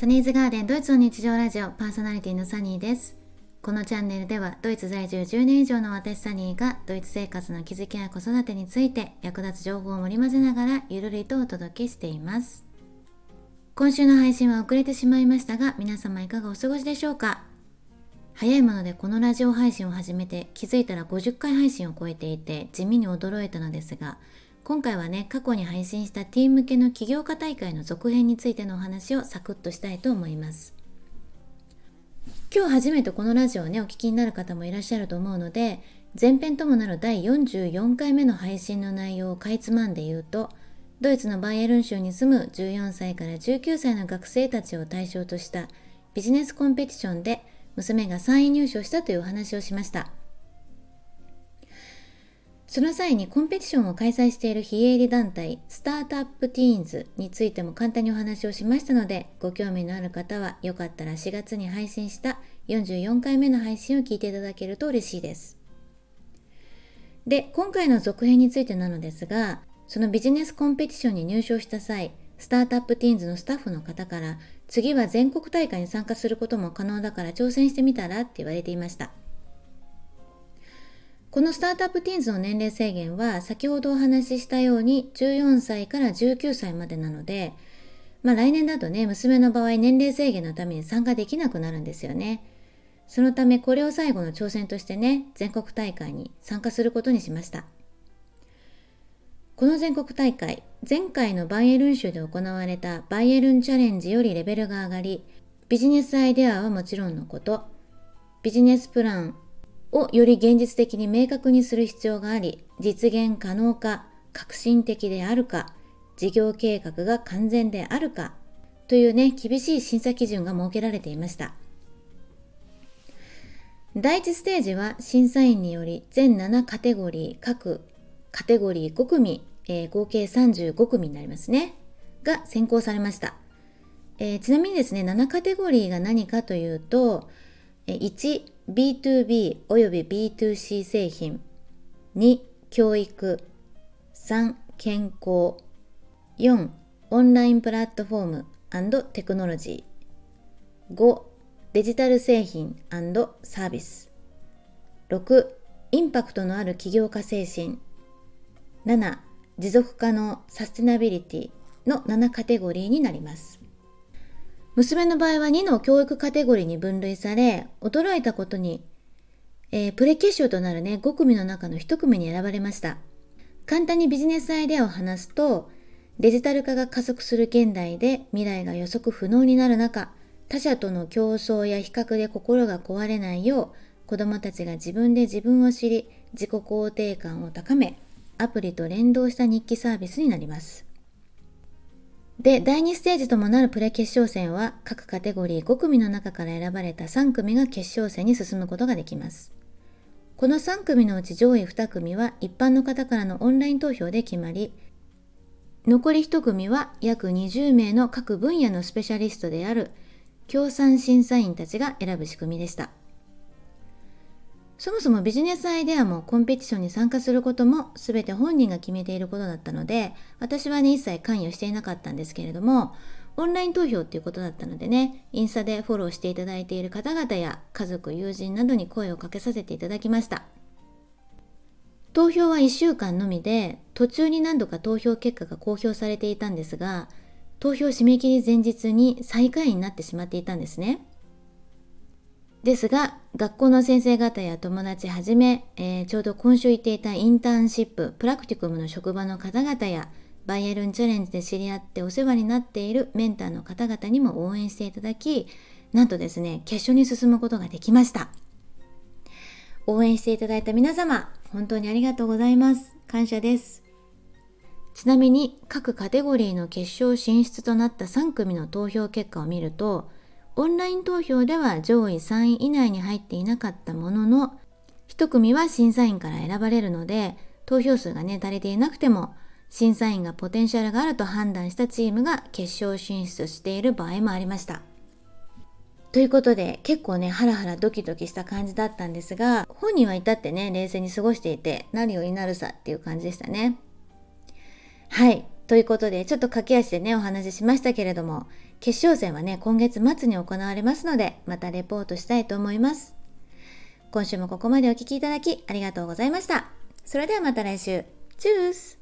サニーズガーデンドイツの日常ラジオパーソナリティのサニーです。このチャンネルではドイツ在住10年以上の私サニーがドイツ生活の気づきや子育てについて役立つ情報を盛り混ぜながらゆるりとお届けしています。今週の配信は遅れてしまいましたが皆様いかがお過ごしでしょうか？早いものでこのラジオ配信を始めて気づいたら50回配信を超えていて地味に驚いたのですが今回はね過去に配信したティーン向けの起業家大会の続編についてのお話をサクッとしたいと思います今日初めてこのラジオをねお聞きになる方もいらっしゃると思うので前編ともなる第44回目の配信の内容をかいつまんで言うとドイツのバイエルン州に住む14歳から19歳の学生たちを対象としたビジネスコンペティションで娘が3位入賞したというお話をしました。その際にコンペティションを開催している非営利団体スタートアップティーンズについても簡単にお話をしましたのでご興味のある方はよかったら4月に配信した44回目の配信を聞いていただけると嬉しいです。で、今回の続編についてなのですがそのビジネスコンペティションに入賞した際スタートアップティーンズのスタッフの方から次は全国大会に参加することも可能だから挑戦してみたらって言われていました。このスタートアップティーンズの年齢制限は先ほどお話ししたように14歳から19歳までなので、まあ来年だとね、娘の場合年齢制限のために参加できなくなるんですよね。そのためこれを最後の挑戦としてね、全国大会に参加することにしました。この全国大会、前回のバイエルン州で行われたバイエルンチャレンジよりレベルが上がり、ビジネスアイデアはもちろんのこと、ビジネスプラン、をより現実的に明確にする必要があり、実現可能か、革新的であるか、事業計画が完全であるか、というね、厳しい審査基準が設けられていました。第1ステージは審査員により全7カテゴリー、各カテゴリー5組、えー、合計35組になりますね、が選考されました。えー、ちなみにですね、7カテゴリーが何かというと、1、B2B および B2C 製品2教育3健康4オンラインプラットフォームテクノロジー5デジタル製品サービス6インパクトのある起業家精神7持続可能サステナビリティの7カテゴリーになります。娘の場合は2の教育カテゴリーに分類され、驚いたことに、えー、プレ決勝となるね、5組の中の1組に選ばれました。簡単にビジネスアイデアを話すと、デジタル化が加速する現代で未来が予測不能になる中、他者との競争や比較で心が壊れないよう、子供たちが自分で自分を知り、自己肯定感を高め、アプリと連動した日記サービスになります。で、第2ステージともなるプレ決勝戦は各カテゴリー5組の中から選ばれた3組が決勝戦に進むことができます。この3組のうち上位2組は一般の方からのオンライン投票で決まり、残り1組は約20名の各分野のスペシャリストである協賛審査員たちが選ぶ仕組みでした。そもそもビジネスアイデアもコンペティションに参加することも全て本人が決めていることだったので、私はね、一切関与していなかったんですけれども、オンライン投票っていうことだったのでね、インスタでフォローしていただいている方々や家族、友人などに声をかけさせていただきました。投票は1週間のみで、途中に何度か投票結果が公表されていたんですが、投票締め切り前日に最下位になってしまっていたんですね。ですが、学校の先生方や友達はじめ、えー、ちょうど今週行っていたインターンシップ、プラクティクムの職場の方々や、バイエルンチャレンジで知り合ってお世話になっているメンターの方々にも応援していただき、なんとですね、決勝に進むことができました。応援していただいた皆様、本当にありがとうございます。感謝です。ちなみに各カテゴリーの決勝進出となった3組の投票結果を見ると、オンライン投票では上位3位以内に入っていなかったものの、1組は審査員から選ばれるので、投票数がね、足りていなくても、審査員がポテンシャルがあると判断したチームが決勝進出している場合もありました。ということで、結構ね、ハラハラドキドキした感じだったんですが、本人は至ってね、冷静に過ごしていて、何を祈るさっていう感じでしたね。はい。ということで、ちょっと駆け足でね、お話ししましたけれども、決勝戦はね、今月末に行われますので、またレポートしたいと思います。今週もここまでお聴きいただきありがとうございました。それではまた来週。チュース